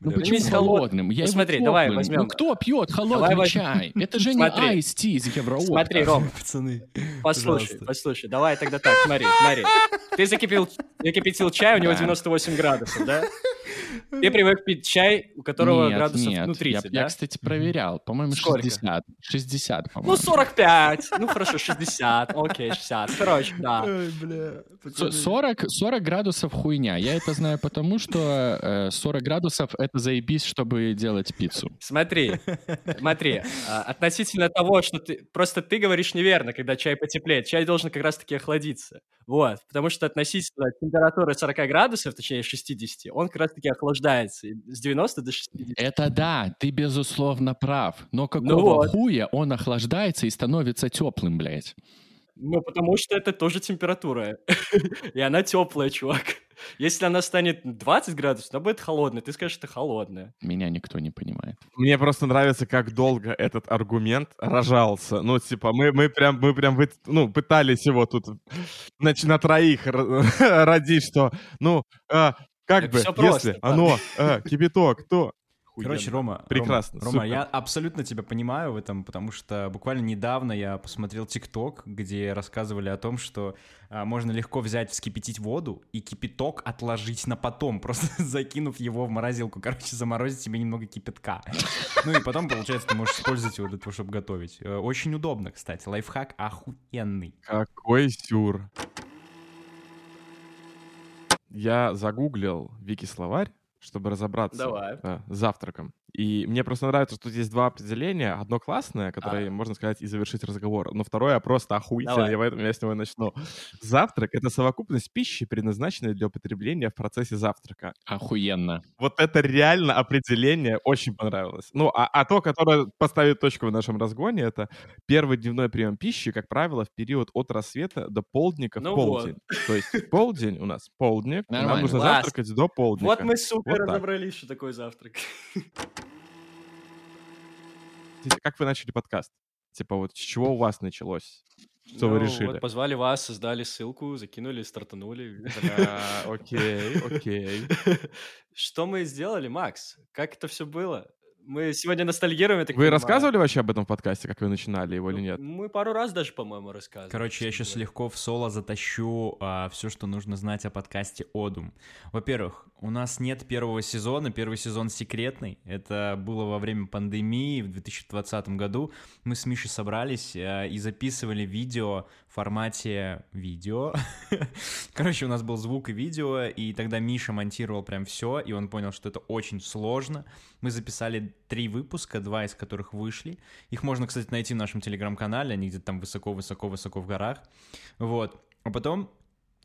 Ну почему холодным? Я Ну, смотри, давай теплым. возьмем. Ну кто пьет холодный чай? Это же не. Ice Tea из Евроопта. Смотри, Ром, Пацаны, Послушай, послушай, давай тогда так, смотри, смотри. Ты закипятил чай, у него Да. 98 градусов, да? Ты привык пить чай, у которого нет, градусов, нет. ну, я, 30, я, кстати, проверял. По-моему, Сколько? 60. 60, Ну, по-моему. 45, ну, хорошо, 60, окей, 60. Короче, да. Ой, бля, С- пацаны. 40, 40 градусов хуйня. Я это знаю потому, что э, 40 градусов — это заебись, чтобы делать пиццу. Смотри, смотри, а, относительно того, что ты... Просто ты говоришь неверно, когда чай потеплеет. Чай должен как раз-таки охладиться. Вот, потому что относительно температуры 40 градусов, точнее 60, он как раз-таки охлаждается с 90 до 60. Это да, ты безусловно прав. Но какого Ну вот. хуя он охлаждается и становится теплым, блядь? Ну, потому что это тоже температура. И она теплая, чувак. Если она станет 20 градусов, она будет холодная. Ты скажешь, это холодная. Меня никто не понимает. Мне просто нравится, как долго этот аргумент рожался. Ну, типа, мы, мы прям, мы прям ну, пытались его тут значит, на троих родить, что, ну, а, как Это бы, просто, если оно, а, кипяток, то... Короче. Рома, Прекрасно, Рома, Рома, я абсолютно тебя понимаю в этом, потому что буквально недавно я посмотрел ТикТок, где рассказывали о том, что а, можно легко взять, вскипятить воду и кипяток отложить на потом, просто закинув его в морозилку. Короче, заморозить себе немного кипятка. Ну и потом, получается, ты можешь использовать его для того, чтобы готовить. Э, Очень удобно, кстати. Лайфхак охуенный. Какой сюр. Я загуглил Вики-словарь, чтобы разобраться Давай. э, с завтраком. И мне просто нравится, что здесь два определения. Одно классное, которое, А. можно сказать, и завершить разговор. Но второе просто охуительное, Давай. я поэтому я с него и начну. Завтрак — это совокупность пищи, предназначенной для употребления в процессе завтрака. Охуенно. Вот это реально определение очень понравилось. Ну, а, а то, которое поставит точку в нашем разгоне, это первый дневной прием пищи, как правило, в период от рассвета до полдника в Ну полдень. То есть полдень у нас полдник, и нам нужно Класс. завтракать до полдника. Вот мы супер Вот разобрались, что такое завтрак. Смотрите, Как вы начали подкаст? Типа вот с чего у вас началось? Что вы Ну, решили? Вот позвали вас, создали ссылку, закинули, стартанули. Окей, окей. Что мы сделали, Макс? Как это все было? Мы сегодня ностальгируем, Вы понимаю. рассказывали вообще об этом подкасте, как вы начинали его или Ну, нет? Мы пару раз даже, по-моему, рассказывали. Короче, я сейчас легко в соло затащу все, что нужно знать о подкасте Одум. Во-первых, у нас нет первого сезона, первый сезон секретный. Это было во время пандемии в 2020 году. Мы с Мишей собрались э, и записывали видео формате видео. Короче, у нас был звук и видео, и тогда Миша монтировал прям все, и он понял, что это очень сложно. Мы записали три выпуска, два из которых вышли. Их можно, кстати, найти в нашем телеграм-канале, они где-то там высоко-высоко-высоко в горах. Вот. А потом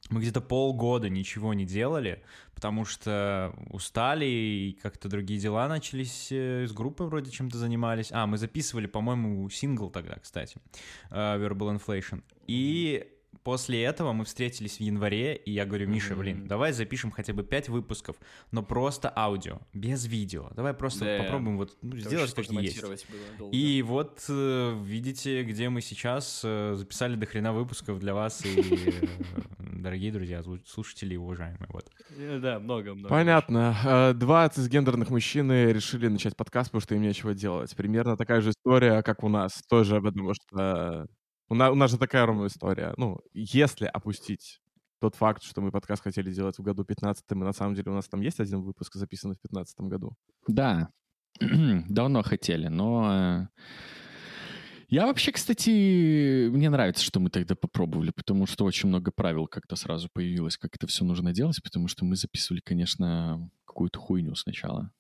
мы где-то полгода ничего не делали, потому что устали, и как-то другие дела начались. э, С группой вроде чем-то занимались. А, мы записывали, по-моему, сингл тогда, кстати, э, Verbal Inflation. И после этого мы встретились в январе, и я говорю, Миша, блин, давай запишем хотя бы пять выпусков, но просто аудио, без видео. Давай просто Да. попробуем вот ну, сделать как сложно есть. монтировать было долго. И вот э, видите, где мы сейчас э, записали до хрена выпусков для вас и э, дорогие друзья, слу- слушатели и уважаемые. Вот. Да, много-много. Понятно. Два цисгендерных мужчины решили начать подкаст, потому что им нечего делать. Примерно такая же история, как у нас. Тоже, потому что у на- у нас же такая ровная история. Ну, если опустить тот факт, что мы подкаст хотели делать в году 15 и на самом деле у нас там есть один выпуск, записанный в 15 году. Да, давно хотели, но... э, Я вообще, кстати, мне нравится, что мы тогда попробовали, потому что очень много правил как-то сразу появилось, как это все нужно делать, потому что мы записывали, конечно, какую-то хуйню сначала.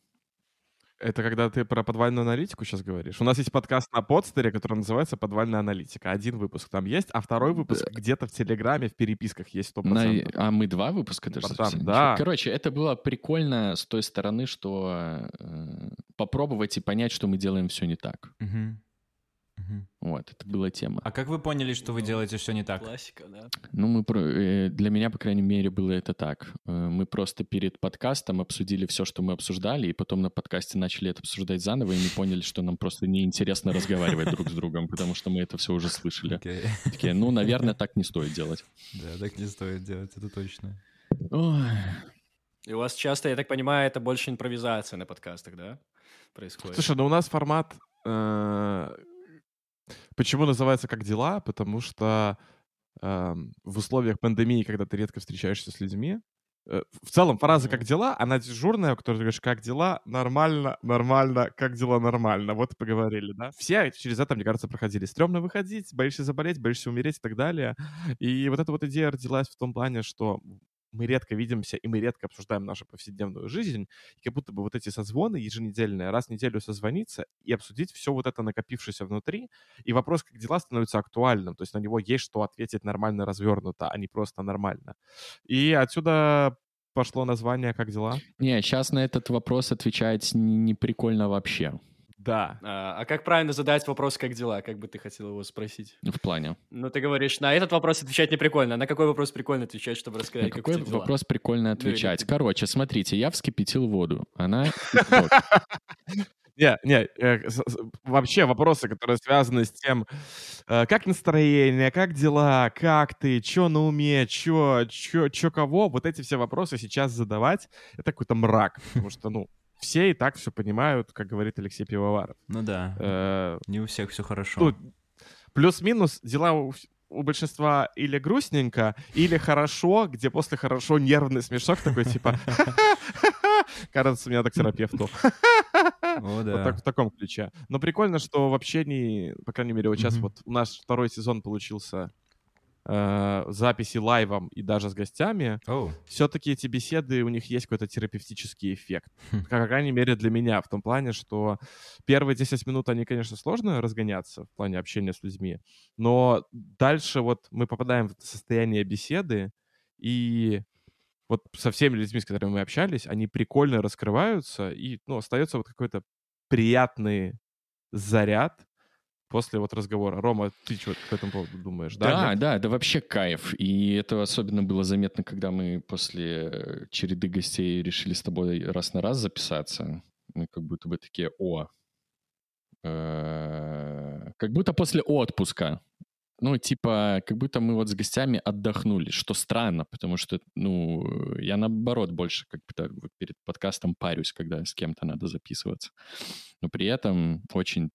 Это когда ты про подвальную аналитику сейчас говоришь. У нас есть подкаст на подстере, который называется «Подвальная аналитика». Один выпуск там есть, а второй выпуск где-то в Телеграме, в переписках есть 100%. На- А мы два выпуска даже записали? да. Короче, это было прикольно с той стороны, что э, попробовать и понять, что мы делаем все не так. Мгм. Мгм. Вот, это была тема. А как вы поняли, что вы Ну, делаете все не так? Классика, да. Ну, мы про- э, для меня, по крайней мере, было это так. Э, Мы просто перед подкастом обсудили все, что мы обсуждали, и потом на подкасте начали это обсуждать заново, и мы поняли, что нам просто неинтересно разговаривать друг с другом, потому что мы это все уже слышали. Окей. Такие, ну, наверное, так не стоит делать. Да, так не стоит делать, это точно. И у вас часто, я так понимаю, это больше импровизация на подкастах, да? Происходит. Слушай, ну у нас формат... э, Почему называется «Как дела?» Потому что эм, в условиях пандемии, когда ты редко встречаешься с людьми, э, в целом фраза «Как дела?» она дежурная, у которой ты говоришь «Как дела?» Нормально, нормально, как дела нормально. Вот и поговорили, да? Все через это, мне кажется, проходили. Стрёмно выходить, боишься заболеть, боишься умереть и так далее. И вот эта вот идея родилась в том плане, что мы редко видимся, и мы редко обсуждаем нашу повседневную жизнь, и как будто бы вот эти созвоны еженедельные, раз в неделю созвониться и обсудить все вот это накопившееся внутри, и вопрос, как дела, становится актуальным, то есть на него есть что ответить нормально развернуто, а не просто нормально. И отсюда пошло название «Как дела?» Не, сейчас на этот вопрос отвечать не, прикольно вообще. Да. А, а как правильно задать вопрос «как дела?» Как бы ты хотел его спросить? В плане. Ну, ты говоришь, на этот вопрос отвечать не прикольно. А на какой вопрос прикольно отвечать, чтобы На рассказать, как у какой тебя дела? вопрос прикольно или отвечать? ты- Короче, смотрите, я вскипятил воду. Она. Не, не, э, вообще вопросы, которые связаны с тем, э, как настроение, как дела, как ты, чё на уме, чё, чё, чё кого, вот эти все вопросы сейчас задавать, это какой-то мрак, потому что, ну, все и так все понимают, как говорит Алексей Пивоваров. Ну да, Э, не у всех все хорошо. ну, плюс-минус дела у, у большинства или грустненько, или хорошо, где после хорошо нервный смешок такой, типа, кажется, у меня так к терапевту. О, Вот так, в таком ключе. Но прикольно, что в общении, по крайней мере, вот сейчас вот наш второй сезон получился э, записи лайвом и даже с гостями, Оу. все-таки эти беседы, у них есть какой-то терапевтический эффект. Хм. По крайней мере, для меня, в том плане, что первые 10 минут, они, конечно, сложно разгоняться в плане общения с людьми, но дальше вот мы попадаем в состояние беседы, и вот со всеми людьми, с которыми мы общались, они прикольно раскрываются, и, ну, остается вот какой-то приятный заряд после вот разговора. Рома, ты что по этому поводу думаешь? Да, нет? да, это вообще кайф. И это особенно было заметно, когда мы после череды гостей решили с тобой раз на раз записаться. Мы как будто бы такие, о, э, как будто после отпуска. Ну, типа, как будто мы вот с гостями отдохнули, что странно, потому что, ну, я наоборот больше как вот перед подкастом парюсь, когда с кем-то надо записываться. Но при этом очень,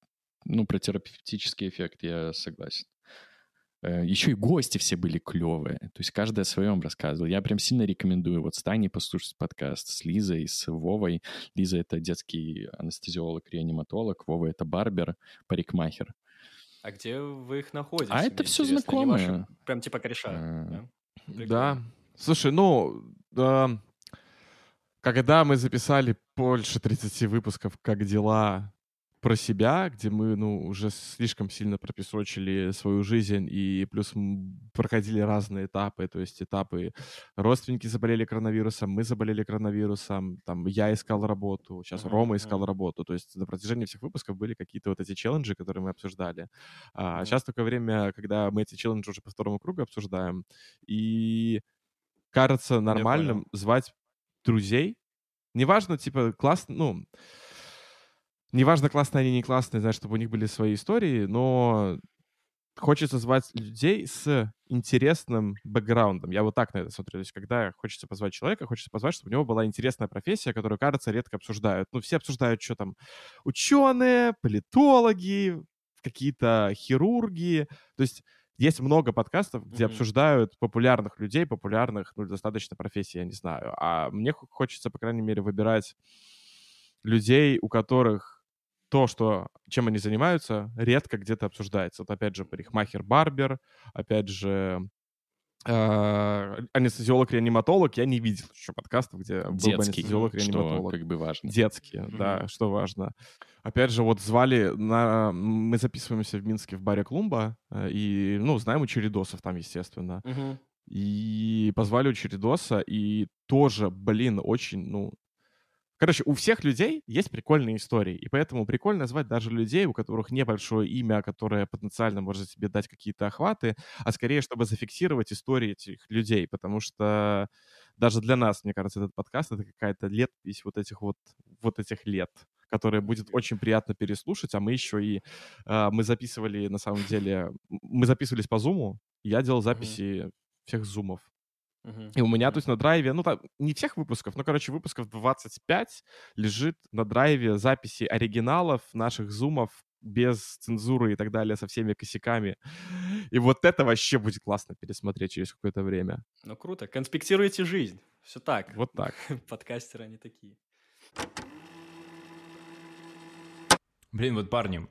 ну, про терапевтический эффект я согласен. Э, Еще и гости все были клевые. То есть каждый о своем рассказывал. Я прям сильно рекомендую вот с Таней послушать подкаст, с Лизой, с Вовой. Лиза — это детский анестезиолог-реаниматолог, Вова — это барбер, парикмахер. А где вы их находите? А это интересно? Они ваши знакомые. Прям типа кореша. Э, да? Да. Слушай, ну, да, когда мы записали больше 30 выпусков «Как дела?» Про себя, где мы, ну, уже слишком сильно пропесочили свою жизнь, и плюс проходили разные этапы, то есть этапы родственники заболели коронавирусом, мы заболели коронавирусом, там, я искал работу, сейчас Мгм, Рома искал работу, то есть на протяжении всех выпусков были какие-то вот эти челленджи, которые мы обсуждали. А Мгм. сейчас такое время, когда мы эти челленджи уже по второму кругу обсуждаем, и кажется нормальным звать друзей. Неважно, типа, классно, ну, неважно, классные они, не классные, знаешь, чтобы у них были свои истории, но хочется звать людей с интересным бэкграундом. Я вот так на это смотрю. То есть, когда хочется позвать человека, хочется позвать, чтобы у него была интересная профессия, которую, кажется, редко обсуждают. Ну, все обсуждают, что там ученые, политологи, какие-то хирурги. То есть есть много подкастов, где Мгм. обсуждают популярных людей, популярных, ну, достаточно профессий, я не знаю. А мне хо- хочется, по крайней мере, выбирать людей, у которых то, что, чем они занимаются, редко где-то обсуждается. Вот опять же парикмахер-барбер, опять же э, анестезиолог-реаниматолог. Я не видел еще подкастов, где был бы Детский, что анестезиолог-реаниматолог. как бы важно. Детские, Мгм. да, что важно. Опять же, вот звали на... Мы записываемся в Минске в баре Клумба, э, и, ну, знаем у Чередосов там, естественно. Мгм. И позвали у Чередоса, и тоже, блин, очень, ну... Короче, у всех людей есть прикольные истории, и поэтому прикольно звать даже людей, у которых небольшое имя, которое потенциально может тебе дать какие-то охваты, а скорее, чтобы зафиксировать истории этих людей, потому что даже для нас, мне кажется, этот подкаст — это какая-то летопись вот этих вот, вот этих лет, которые будет очень приятно переслушать, а мы еще и... э, мы записывали, на самом деле... Мы записывались по Зуму, я делал записи всех зумов. Мгм. И у меня, то есть на драйве, ну там не всех выпусков, но, короче, выпусков 25 лежит на драйве записи оригиналов наших зумов без цензуры и так далее, со всеми косяками. И вот это вообще будет классно пересмотреть через какое-то время. Ну круто. Конспектируйте жизнь. Все так. Вот так. Подкастеры они такие. Блин, вот, парни,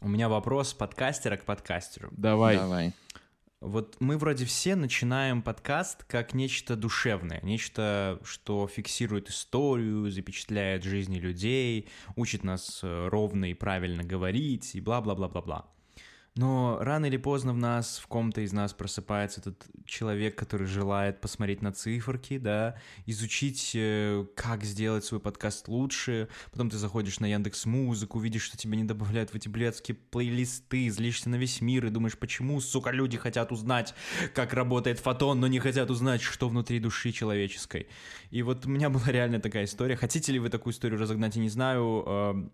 у меня вопрос подкастера к подкастеру. Давай. Давай. Вот мы вроде все начинаем подкаст как нечто душевное, нечто, что фиксирует историю, запечатляет жизни людей, учит нас э, ровно и правильно говорить и бла-бла-бла-бла-бла. Но рано или поздно в нас, в ком-то из нас просыпается этот человек, который желает посмотреть на циферки, да, изучить, э, как сделать свой подкаст лучше. Потом ты заходишь на Яндекс Музыку, видишь, что тебя не добавляют в эти блядские плейлисты, злишься на весь мир и думаешь, почему, сука, люди хотят узнать, как работает фотон, но не хотят узнать, что внутри души человеческой. И вот у меня была реально такая история. Хотите ли вы такую историю разогнать, я не знаю.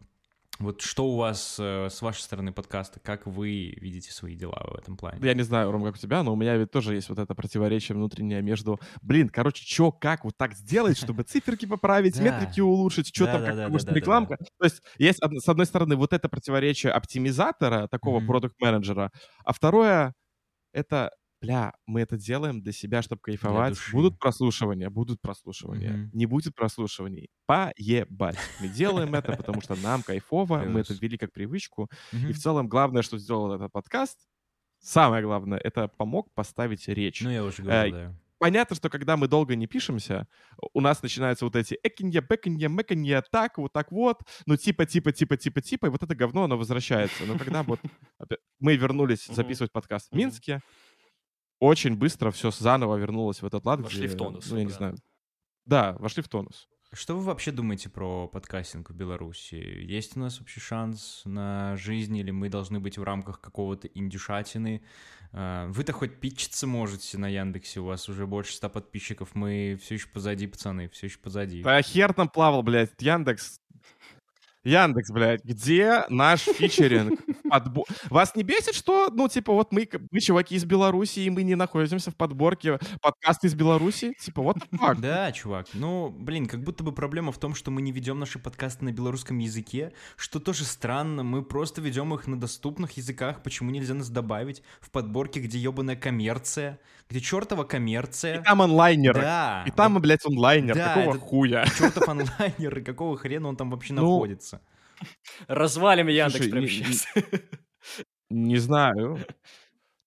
Вот что у вас э, с вашей стороны подкаста? Как вы видите свои дела в этом плане? Я не знаю, Ром, как у тебя, но у меня ведь тоже есть вот это противоречие внутреннее между, блин, короче, чё, как вот так сделать, чтобы циферки поправить, метрики улучшить, что там, как может рекламка. То есть есть, с одной стороны, вот это противоречие оптимизатора, такого продукт-менеджера, а второе — это, бля, мы это делаем для себя, чтобы кайфовать. Будут прослушивания, будут прослушивания. Мгм. Не будет прослушиваний. Поебать. Мы делаем это, потому что нам кайфово, мы это ввели как привычку. И в целом главное, что сделал этот подкаст, самое главное, это помог поставить речь. Ну, я уже Э, говорил, да. Понятно, что когда мы долго не пишемся, у нас начинаются вот эти экинья, бэкинья, мэкинья, так, вот так вот, ну типа, типа, типа, типа, типа, и вот это говно, оно возвращается. Но когда вот мы вернулись записывать подкаст в. Минске, очень быстро все заново вернулось в этот лад, Вошли где, в тонус, Ну, я не да. знаю. Да, вошли в тонус. Что вы вообще думаете про подкастинг в Беларуси? Есть у нас вообще шанс на жизнь, или мы должны быть в рамках какого-то индюшатины? А, Вы-то хоть питчиться можете на Яндексе, у вас уже больше ста подписчиков, мы все еще позади, пацаны, все еще позади. Да хер там плавал, блядь, Яндекс. Яндекс, блядь, где наш фичеринг? Подбо- Вас не бесит, что, ну, типа, вот мы, мы чуваки из Беларуси, и мы не находимся в подборке подкаста из Беларуси? Типа, вот так. Да, чувак. Ну, блин, как будто бы проблема в том, что мы не ведем наши подкасты на белорусском языке, что тоже странно. Мы просто ведем их на доступных языках. Почему нельзя нас добавить в подборке, где ебаная коммерция, где чертова И коммерция? там онлайнеры. Да. И там, блядь, онлайнер. Да, Какого хуя? чертов онлайнер, и какого хрена он там вообще Ну, находится? Развалим Яндекс Слушай, прямо сейчас. Не знаю.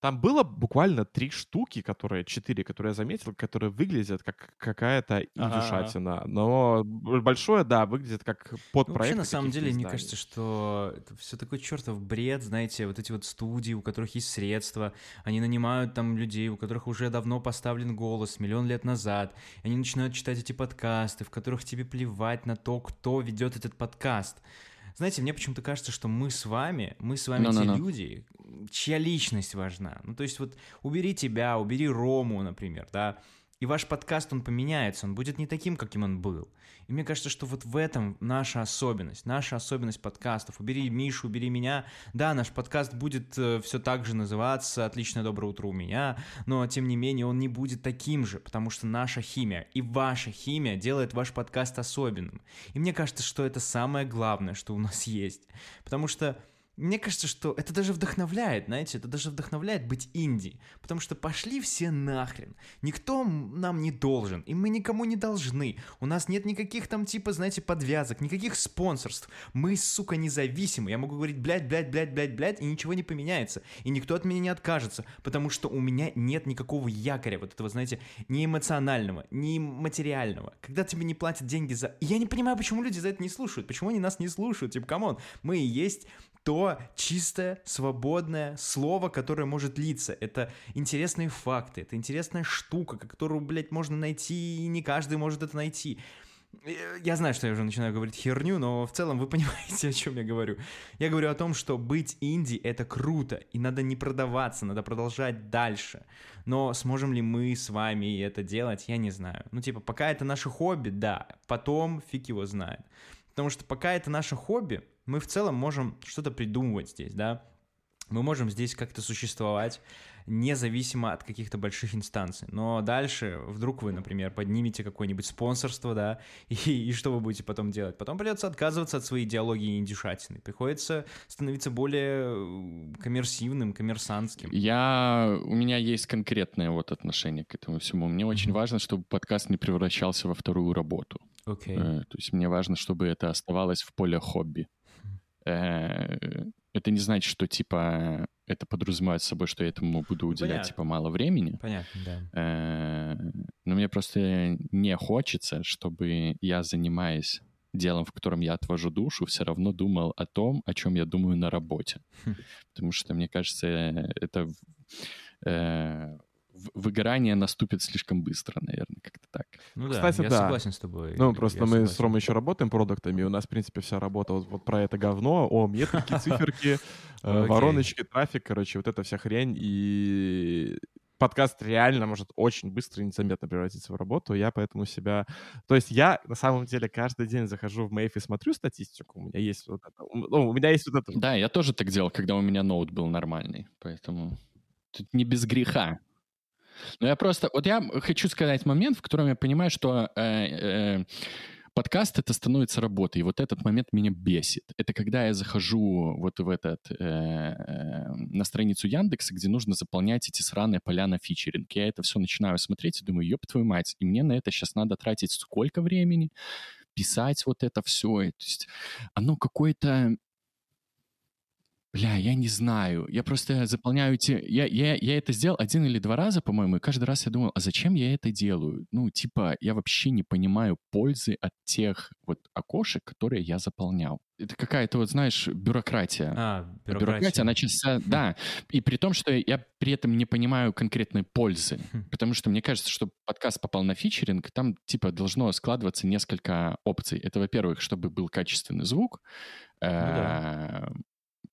Там было буквально три штуки, которые, четыре, которые я заметил, которые выглядят как какая-то Ага, ага. индюшатина. Но большое, да, выглядит как Ну, подпроект. вообще, на самом деле, мне изданий. кажется, что это все такой чертов бред, знаете, вот эти вот студии, у которых есть средства, они нанимают там людей, у которых уже давно поставлен голос, миллион лет назад, и они начинают читать эти подкасты, в которых тебе плевать на то, кто ведет этот подкаст. Знаете, мне почему-то кажется, что мы с вами, мы с вами те Ну-ну-ну. люди, чья личность важна. Ну, то есть вот убери тебя, убери Рому, например, да, и ваш подкаст, он поменяется, он будет не таким, каким он был. И мне кажется, что вот в этом наша особенность, наша особенность подкастов. Убери Мишу, убери меня. Да, наш подкаст будет все так же называться «Отличное доброе утро у меня», но тем не менее он не будет таким же, потому что наша химия и ваша химия делает ваш подкаст особенным. И мне кажется, что это самое главное, что у нас есть. Потому что мне кажется, что это даже вдохновляет, знаете, это даже вдохновляет быть инди. Потому что пошли все нахрен. Никто нам не должен, и мы никому не должны. У нас нет никаких там типа, знаете, подвязок, никаких спонсорств. Мы, сука, независимы. Я могу говорить, блядь, блядь, блядь, блядь, блядь, и ничего не поменяется. И никто от меня не откажется, потому что у меня нет никакого якоря, вот этого, знаете, ни эмоционального, ни материального. Когда тебе не платят деньги за... Я не понимаю, почему люди за это не слушают, почему они нас не слушают. Типа, come on, мы и есть то чистое, свободное слово, которое может литься. Это интересные факты, это интересная штука, которую, блядь, можно найти, и не каждый может это найти. Э, Я знаю, что я уже начинаю говорить херню, но в целом вы понимаете, о чем я говорю. Я говорю о том, что быть инди — это круто, и надо не продаваться, надо продолжать дальше. Но сможем ли мы с вами это делать, я не знаю. Ну, типа, пока это наше хобби, да, потом фиг его знает. Потому что пока это наше хобби, мы в целом можем что-то придумывать здесь, да. Мы можем здесь как-то существовать, независимо от каких-то больших инстанций. Но дальше вдруг вы, например, поднимете какое-нибудь спонсорство, да, и, и что вы будете потом делать? Потом придется отказываться от своей идеологии индюшатины. Приходится становиться более э, коммерсивным, коммерсантским. Я, у меня есть конкретное вот отношение к этому всему. Мне очень важно, чтобы подкаст не превращался во вторую работу. Окей. Э, То есть мне важно, чтобы это оставалось в поле хобби. Э, Это не значит, что типа это подразумевает собой, что я этому буду уделять понятно. типа мало времени. Понятно, да. Э, Но мне просто не хочется, чтобы я, занимаясь делом, в котором я отвожу душу, все равно думал о том, о чем я думаю на работе. Хм. Потому что, мне кажется, это э, выгорание наступит слишком быстро, наверное, как-то так. Ну да, Кстати, я да. согласен с тобой. Ну, я просто мы с согласен. Ромой еще работаем продуктами, и у нас, в принципе, вся работа вот, вот про это говно, о, метрики, циферки, э, вороночки, трафик, короче, вот эта вся хрень, и подкаст реально может очень быстро и незаметно превратиться в работу, я поэтому себя... То есть я, на самом деле, каждый день захожу в Мэйв и смотрю статистику, у меня есть вот это, ну, у меня есть вот это... Да, я тоже так делал, когда у меня ноут был нормальный, поэтому тут не без греха. Но я просто... Вот я хочу сказать момент, в котором я понимаю, что э, э, подкаст это становится работой, и вот этот момент меня бесит. Это когда я захожу вот в этот... э, э, на страницу Яндекса, где нужно заполнять эти сраные поля на фичеринг. Я это все начинаю смотреть и думаю, ёб твою мать, и мне на это сейчас надо тратить сколько времени? Писать вот это все. То есть оно какое-то Бля, я не знаю. Я просто заполняю те... Я, я, я это сделал один или два раза, по-моему, и каждый раз я думал, а зачем я это делаю? Ну, типа, я вообще не понимаю пользы от тех вот окошек, которые я заполнял. Это какая-то, вот, знаешь, бюрократия. А, Бюрократия, она часа... Да, и при том, что я при этом не понимаю конкретной пользы. Потому что мне кажется, что подкаст попал на фичеринг, там, типа, должно складываться несколько опций. Это, во-первых, чтобы был качественный звук, да.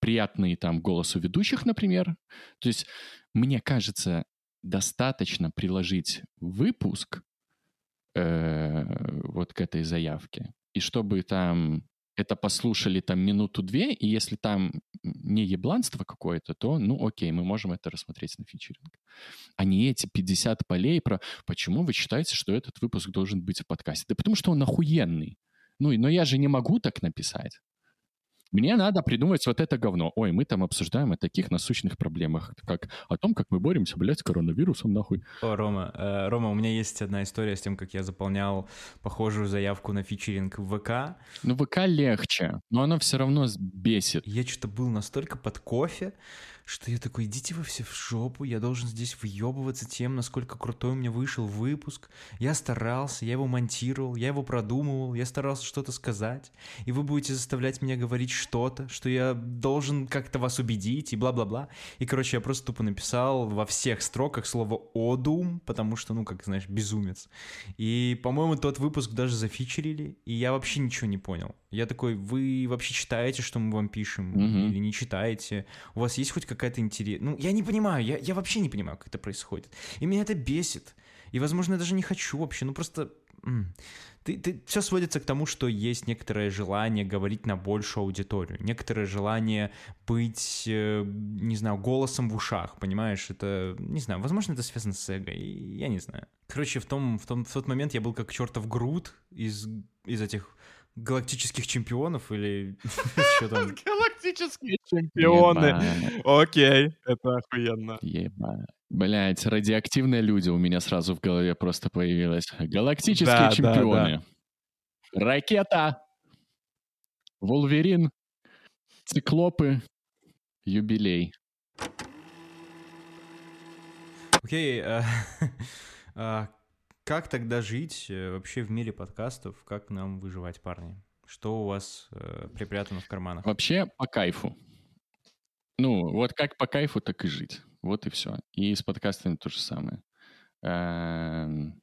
Приятный там голос у ведущих, например. То есть, мне кажется, достаточно приложить выпуск э, вот к этой заявке, и чтобы там это послушали там минуту-две, и если там не ебланство какое-то, то, ну, окей, мы можем это рассмотреть на фичеринг. А не эти 50 полей про «почему вы считаете, что этот выпуск должен быть в подкасте?» Да потому что он охуенный. Ну, но я же не могу так написать. Мне надо придумать вот это говно. Ой, мы там обсуждаем о таких насущных проблемах, как о том, как мы боремся, блядь, с коронавирусом, нахуй. О, Рома, э, Рома, у меня есть одна история с тем, как я заполнял похожую заявку на фичеринг в ВК. Ну, ВК легче, но оно все равно бесит. Я что-то был настолько под кофе, что я такой, идите вы все в жопу, я должен здесь въебываться тем, насколько крутой у меня вышел выпуск. Я старался, я его монтировал, я его продумывал, я старался что-то сказать, и вы будете заставлять меня говорить что-то, что я должен как-то вас убедить, и бла-бла-бла. И, короче, я просто тупо написал во всех строках слово «одум», потому что, ну, как, знаешь, безумец. И, по-моему, тот выпуск даже зафичерили, и я вообще ничего не понял. Я такой, вы вообще читаете, что мы вам пишем, Мгм. или не читаете? У вас есть хоть какая-то интерес? Ну, я не понимаю, я, я вообще не понимаю, как это происходит. И меня это бесит. И, возможно, я даже не хочу вообще, ну просто... Ты, ты, все сводится к тому, что есть некоторое желание говорить на большую аудиторию, некоторое желание быть, э, не знаю, голосом в ушах, понимаешь? Это, не знаю, возможно, это связано с эго, я не знаю. Короче, в, том, в, том, в тот момент я был как чертов груд из, из этих галактических чемпионов или что там. Галактические чемпионы. Окей, это охуенно. ебать. Блять, радиоактивные люди у меня сразу в голове просто появилось. Галактические Да, да, чемпионы. Ракета. Волверин. Циклопы. Юбилей. Окей, а, а, как тогда жить э, вообще в мире подкастов? Как нам выживать, парни? Что у вас э, припрятано в карманах? Вообще по кайфу. Ну, вот как по кайфу, так и жить. Вот и все. И с подкастами то же самое. Эм,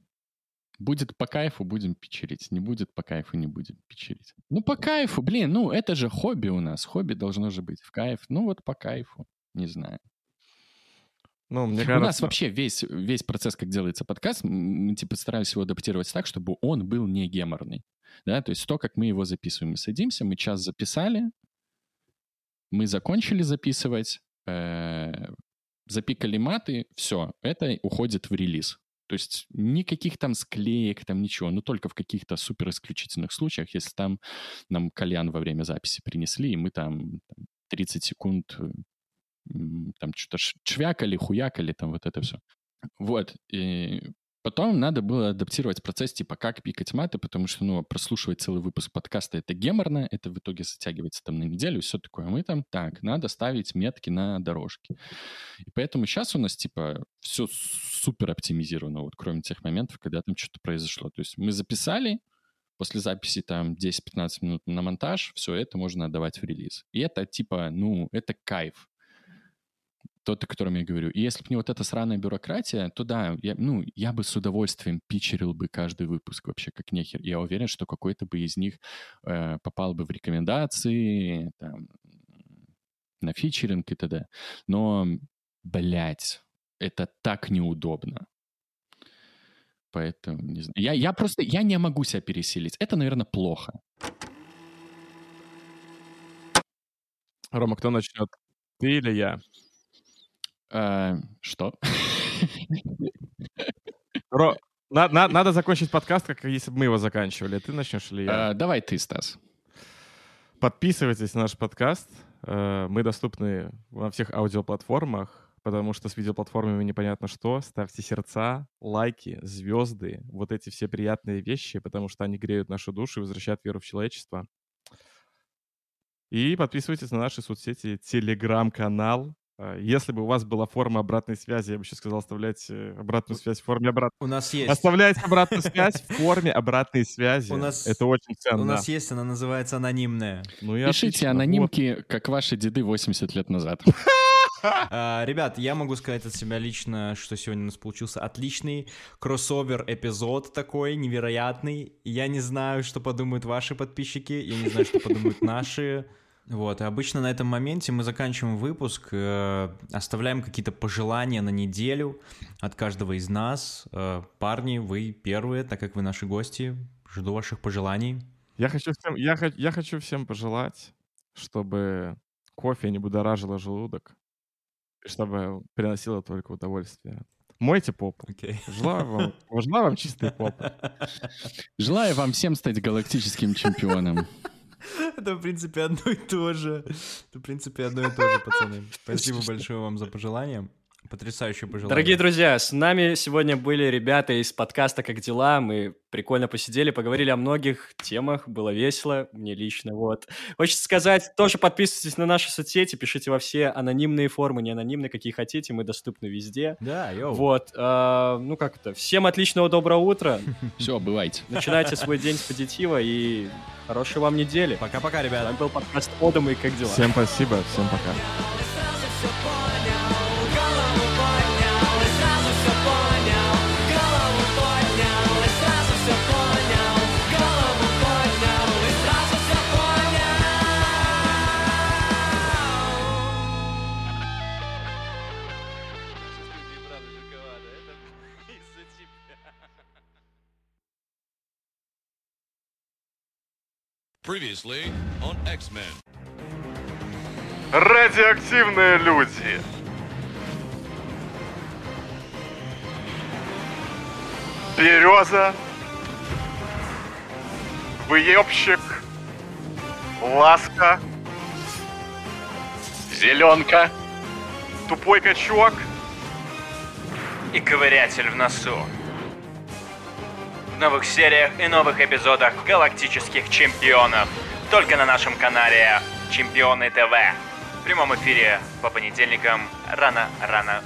Будет по кайфу, будем печерить. Не будет по кайфу, не будем печерить. Ну, по кайфу, блин, ну, это же хобби у нас. Хобби должно же быть в кайф. Ну, вот по кайфу. Не знаю. Ну, мне У кажется... нас вообще весь, весь процесс, как делается подкаст, мы типа стараемся его адаптировать так, чтобы он был не геморный. Да, то есть то, как мы его записываем. Мы садимся, мы час записали, мы закончили записывать, э, запикали маты, все, это уходит в релиз. То есть никаких там склеек, там ничего, ну только в каких-то супер исключительных случаях, если там нам кальян во время записи принесли, и мы там, там 30 секунд э, там что-то ш- чвякали, хуякали, там вот это все. Вот. И потом надо было адаптировать процесс, типа, как пикать маты, потому что, ну, прослушивать целый выпуск подкаста — это геморно, это в итоге затягивается там на неделю, и все такое. Мы там, так, надо ставить метки на дорожке. И поэтому сейчас у нас, типа, все супер оптимизировано, вот кроме тех моментов, когда там что-то произошло. То есть мы записали, после записи там 10-15 минут на монтаж, все это можно отдавать в релиз. И это, типа, ну, это кайф тот, о котором я говорю. И если бы не вот эта сраная бюрократия, то да, я, ну, я бы с удовольствием пичерил бы каждый выпуск вообще как нехер. Я уверен, что какой-то бы из них э, попал бы в рекомендации, там, на фичеринг и т.д. Но, блядь, это так неудобно. Поэтому, не знаю. Я, я просто, я не могу себя переселить. Это, наверное, плохо. Рома, кто начнет? Ты или я? Э, что? Ро... на- на- надо закончить подкаст, как если бы мы его заканчивали. Ты начнешь или я? Э, давай ты, Стас. Подписывайтесь на наш подкаст. Э, Мы доступны во всех аудиоплатформах, потому что с видеоплатформами непонятно что. Ставьте сердца, лайки, звезды, вот эти все приятные вещи, потому что они греют нашу душу и возвращают веру в человечество. И подписывайтесь на наши соцсети, телеграм-канал. А, Если бы у вас была форма обратной связи, я бы сейчас сказал, оставляйте обратную связь в форме обратной У нас есть. Оставляйте обратную связь в форме обратной связи. У нас- Это очень ценно. У нас есть, она называется анонимная. Ну Пишите отлично. анонимки, как ваши деды 80 лет назад. А, Ребят, я могу сказать от себя лично, что сегодня у нас получился отличный кроссовер-эпизод такой, невероятный. Я не знаю, что подумают ваши подписчики, я не знаю, что подумают наши. Вот, и обычно на этом моменте мы заканчиваем выпуск, э, оставляем какие-то пожелания на неделю от каждого из нас. Э, парни, вы первые, так как вы наши гости. Жду ваших пожеланий. Я хочу всем, я, хо- я хочу всем пожелать, чтобы кофе не будоражило желудок, и чтобы приносило только удовольствие. Мойте попу. Окей. Желаю вам, желаю вам чистой попы. Желаю вам всем стать галактическим чемпионом. Это, в принципе, одно и то же. Это, в принципе, одно и то же, пацаны. Спасибо большое вам за пожелание. Потрясающее пожелание. Дорогие друзья, с нами сегодня были ребята из подкаста «Как дела?». Мы прикольно посидели, поговорили о многих темах, было весело, мне лично, вот. Хочется сказать, тоже подписывайтесь на наши соцсети, пишите во все анонимные формы, не анонимные, какие хотите, мы доступны везде. Да, йоу. Вот, э, ну как это, всем отличного доброго утра, Все, бывайте. начинайте свой день с позитива и хорошей вам недели. Пока-пока, С ребята. вами был подкаст «Одом» и «Как дела?». Всем спасибо, всем пока. Previously on X-Men. Радиоактивные люди. Береза. Выебщик. Ласка. Зеленка. Тупой качок. и ковырятель в носу. В новых сериях и новых эпизодах галактических чемпионов. Только на нашем канале Чемпионы ТВ. В прямом эфире по понедельникам рано-рано.